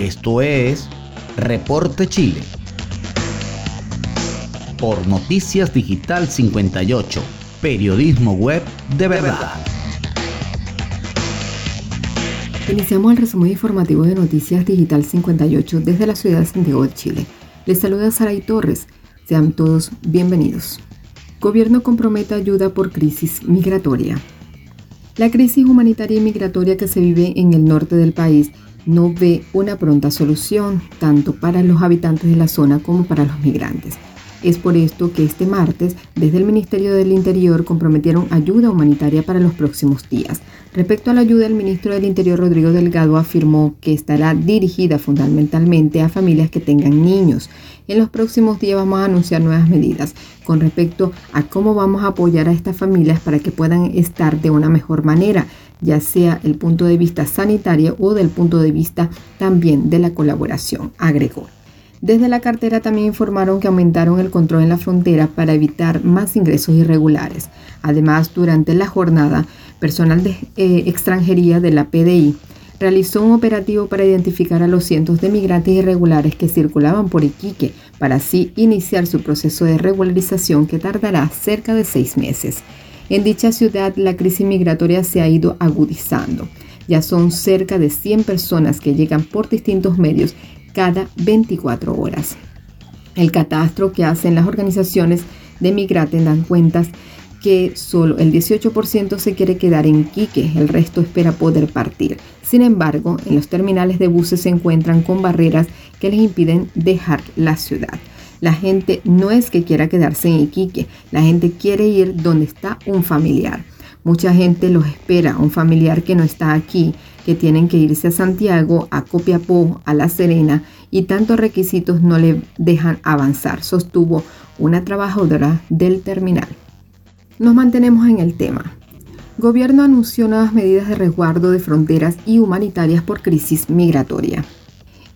Esto es Reporte Chile. Por Noticias Digital 58, periodismo web de verdad. Iniciamos el resumen informativo de Noticias Digital 58 desde la ciudad de Santiago de Chile. Les saluda Saray Torres. Sean todos bienvenidos. Gobierno compromete ayuda por crisis migratoria. La crisis humanitaria y migratoria que se vive en el norte del país no ve una pronta solución, tanto para los habitantes de la zona como para los migrantes. Es por esto que este martes, desde el Ministerio del Interior, comprometieron ayuda humanitaria para los próximos días. Respecto a la ayuda, el ministro del Interior, Rodrigo Delgado, afirmó que estará dirigida fundamentalmente a familias que tengan niños. En los próximos días vamos a anunciar nuevas medidas con respecto a cómo vamos a apoyar a estas familias para que puedan estar de una mejor manera, ya sea el punto de vista sanitario o del punto de vista también de la colaboración, agregó. Desde la cartera también informaron que aumentaron el control en la frontera para evitar más ingresos irregulares. Además, durante la jornada, personal de eh, extranjería de la PDI realizó un operativo para identificar a los cientos de migrantes irregulares que circulaban por Iquique, para así iniciar su proceso de regularización que tardará cerca de seis meses. En dicha ciudad, la crisis migratoria se ha ido agudizando. Ya son cerca de 100 personas que llegan por distintos medios cada 24 horas. El catastro que hacen las organizaciones de migrantes dan cuentas que solo el 18% se quiere quedar en Quique, el resto espera poder partir. Sin embargo, en los terminales de buses se encuentran con barreras que les impiden dejar la ciudad. La gente no es que quiera quedarse en Iquique, la gente quiere ir donde está un familiar. Mucha gente los espera, un familiar que no está aquí, que tienen que irse a Santiago, a Copiapó, a La Serena y tantos requisitos no le dejan avanzar, sostuvo una trabajadora del terminal. Nos mantenemos en el tema. Gobierno anunció nuevas medidas de resguardo de fronteras y humanitarias por crisis migratoria.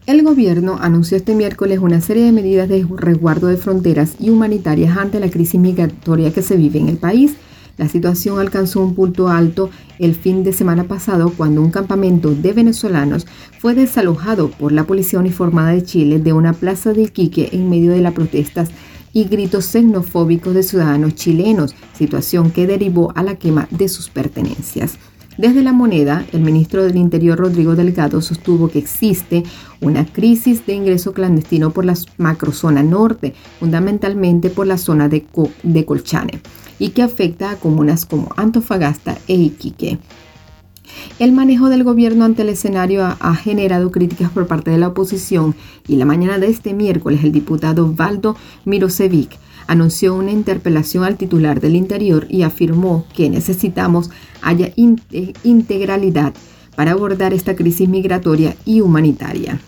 El gobierno anunció este miércoles una serie de medidas de resguardo de fronteras y humanitarias ante la crisis migratoria que se vive en el país la situación alcanzó un punto alto el fin de semana pasado cuando un campamento de venezolanos fue desalojado por la Policía Uniformada de Chile de una plaza de Iquique en medio de las protestas y gritos xenofóbicos de ciudadanos chilenos, situación que derivó a la quema de sus pertenencias. Desde la moneda, el ministro del Interior Rodrigo Delgado sostuvo que existe una crisis de ingreso clandestino por la macrozona norte, fundamentalmente por la zona de, de Colchane y que afecta a comunas como Antofagasta e Iquique. El manejo del gobierno ante el escenario ha, generado críticas por parte de la oposición y la mañana de este miércoles el diputado Valdo Mirosevic anunció una interpelación al titular del Interior y afirmó que necesitamos haya integralidad para abordar esta crisis migratoria y humanitaria.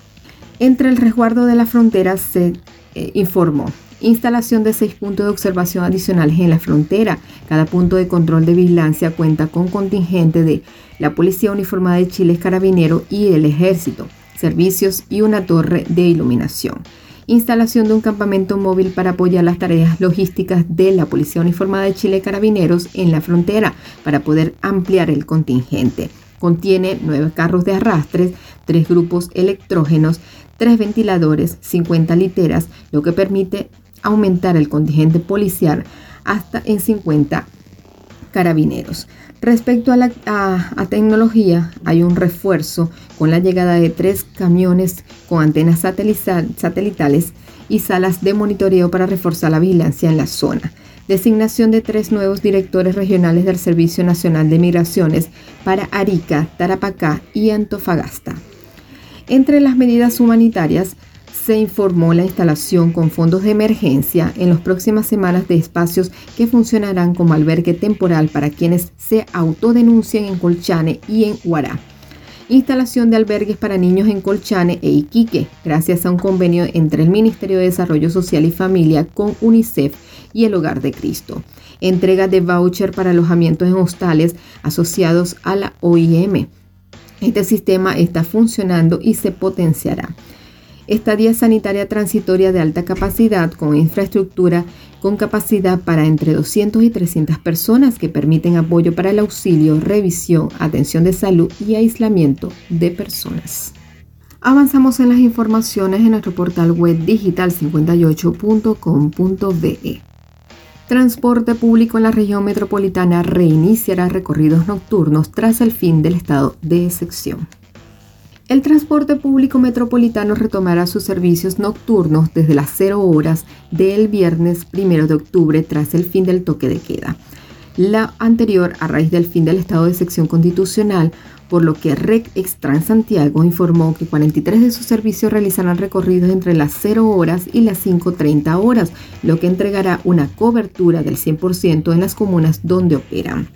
Entre el resguardo de las fronteras se eh, informó Instalación de seis puntos de observación adicionales en la frontera. Cada punto de control de vigilancia cuenta con contingente de la Policía Uniformada de Chile, Carabinero y el Ejército, servicios y una torre de iluminación. Instalación de un campamento móvil para apoyar las tareas logísticas de la Policía Uniformada de Chile Carabineros en la frontera para poder ampliar el contingente. Contiene nueve carros de arrastres, tres grupos electrógenos, tres ventiladores, 50 literas, lo que permite aumentar el contingente policial hasta en 50 carabineros. Respecto a la tecnología, hay un refuerzo con la llegada de tres camiones con antenas satelitales y salas de monitoreo para reforzar la vigilancia en la zona. Designación de tres nuevos directores regionales del Servicio Nacional de Migraciones para Arica, Tarapacá y Antofagasta. Entre las medidas humanitarias, se informó la instalación con fondos de emergencia en las próximas semanas de espacios que funcionarán como albergue temporal para quienes se autodenuncien en Colchane y en Huará. Instalación de albergues para niños en Colchane e Iquique, gracias a un convenio entre el Ministerio de Desarrollo Social y Familia con UNICEF y el Hogar de Cristo. Entrega de voucher para alojamientos en hostales asociados a la OIM. Este sistema está funcionando y se potenciará estadía sanitaria transitoria de alta capacidad con infraestructura con capacidad para entre 200 y 300 personas que permiten apoyo para el auxilio, revisión, atención de salud y aislamiento de personas. Avanzamos en las informaciones en nuestro portal web digital58.com.be. Transporte público en la región metropolitana reiniciará recorridos nocturnos tras el fin del estado de excepción. El transporte público metropolitano retomará sus servicios nocturnos desde las 0 horas del viernes 1 de octubre tras el fin del toque de queda. La anterior a raíz del fin del estado de sección constitucional por lo que REC Extran Santiago informó que 43 de sus servicios realizarán recorridos entre las 0 horas y las 5.30 horas, lo que entregará una cobertura del 100% en las comunas donde operan.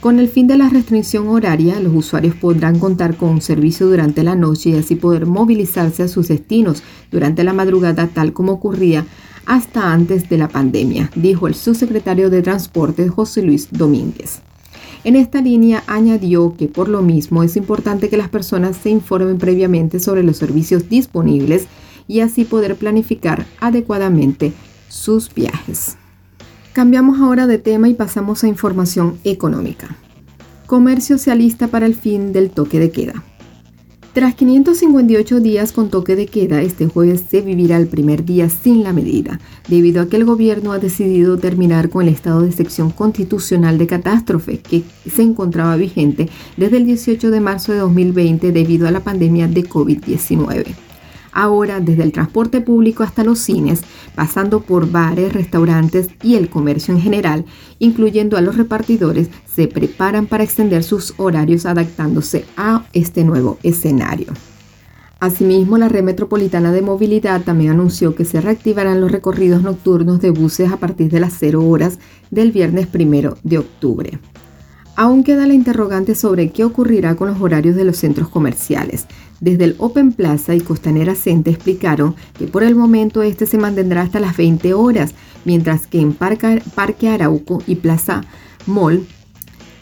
Con el fin de la restricción horaria, los usuarios podrán contar con un servicio durante la noche y así poder movilizarse a sus destinos durante la madrugada tal como ocurría hasta antes de la pandemia, dijo el subsecretario de Transporte José Luis Domínguez. En esta línea añadió que por lo mismo es importante que las personas se informen previamente sobre los servicios disponibles y así poder planificar adecuadamente sus viajes. Cambiamos ahora de tema y pasamos a información económica. Comercio se alista para el fin del toque de queda. Tras 558 días con toque de queda, este jueves se vivirá el primer día sin la medida, debido a que el gobierno ha decidido terminar con el estado de sección constitucional de catástrofe que se encontraba vigente desde el 18 de marzo de 2020 debido a la pandemia de COVID-19. Ahora, desde el transporte público hasta los cines, pasando por bares, restaurantes y el comercio en general, incluyendo a los repartidores, se preparan para extender sus horarios adaptándose a este nuevo escenario. Asimismo, la red metropolitana de movilidad también anunció que se reactivarán los recorridos nocturnos de buses a partir de las 0 horas del viernes primero de octubre. Aún queda la interrogante sobre qué ocurrirá con los horarios de los centros comerciales. Desde el Open Plaza y Costanera Center explicaron que por el momento este se mantendrá hasta las 20 horas, mientras que en Parque Arauco y Plaza Mall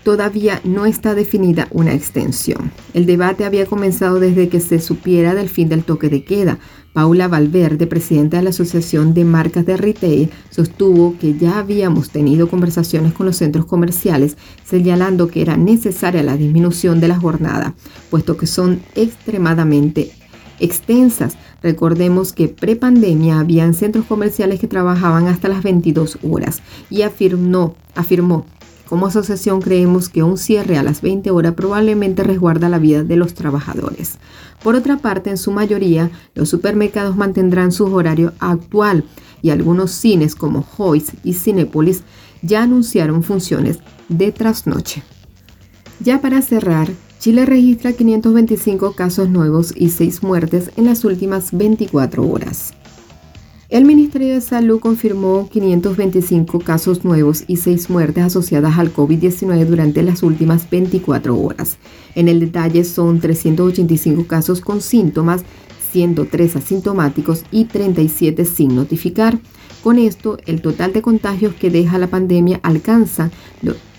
todavía no está definida una extensión. El debate había comenzado desde que se supiera del fin del toque de queda, Paula Valverde, presidenta de la Asociación de Marcas de Retail, sostuvo que ya habíamos tenido conversaciones con los centros comerciales señalando que era necesaria la disminución de la jornada, puesto que son extremadamente extensas. Recordemos que prepandemia habían centros comerciales que trabajaban hasta las 22 horas y afirmó, afirmó como asociación creemos que un cierre a las 20 horas probablemente resguarda la vida de los trabajadores. Por otra parte, en su mayoría, los supermercados mantendrán su horario actual y algunos cines como Hoyts y Cinepolis ya anunciaron funciones de trasnoche. Ya para cerrar, Chile registra 525 casos nuevos y 6 muertes en las últimas 24 horas. El Ministerio de Salud confirmó 525 casos nuevos y 6 muertes asociadas al COVID-19 durante las últimas 24 horas. En el detalle son 385 casos con síntomas, 103 asintomáticos y 37 sin notificar. Con esto, el total de contagios que deja la pandemia alcanza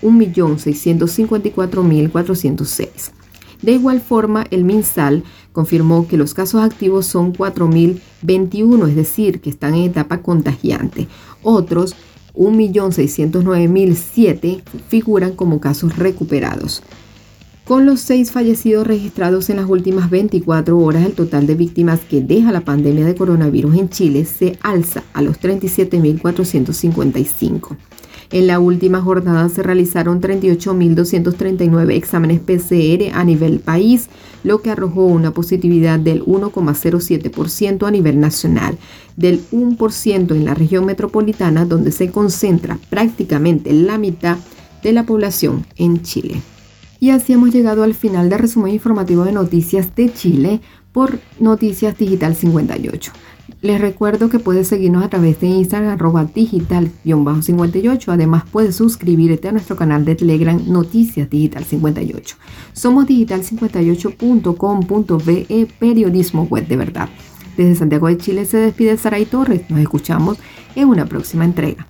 1.654.406. De igual forma, el MinSal confirmó que los casos activos son 4.021, es decir, que están en etapa contagiante. Otros 1.609.007 figuran como casos recuperados. Con los seis fallecidos registrados en las últimas 24 horas, el total de víctimas que deja la pandemia de coronavirus en Chile se alza a los 37.455. En la última jornada se realizaron 38.239 exámenes PCR a nivel país, lo que arrojó una positividad del 1,07% a nivel nacional, del 1% en la región metropolitana, donde se concentra prácticamente la mitad de la población en Chile. Y así hemos llegado al final del resumen informativo de Noticias de Chile por Noticias Digital 58. Les recuerdo que puedes seguirnos a través de Instagram arroba digital-58. Además puedes suscribirte a nuestro canal de Telegram Noticias Digital 58. Somos digital58.com.be Periodismo Web de Verdad. Desde Santiago de Chile se despide Saray Torres. Nos escuchamos en una próxima entrega.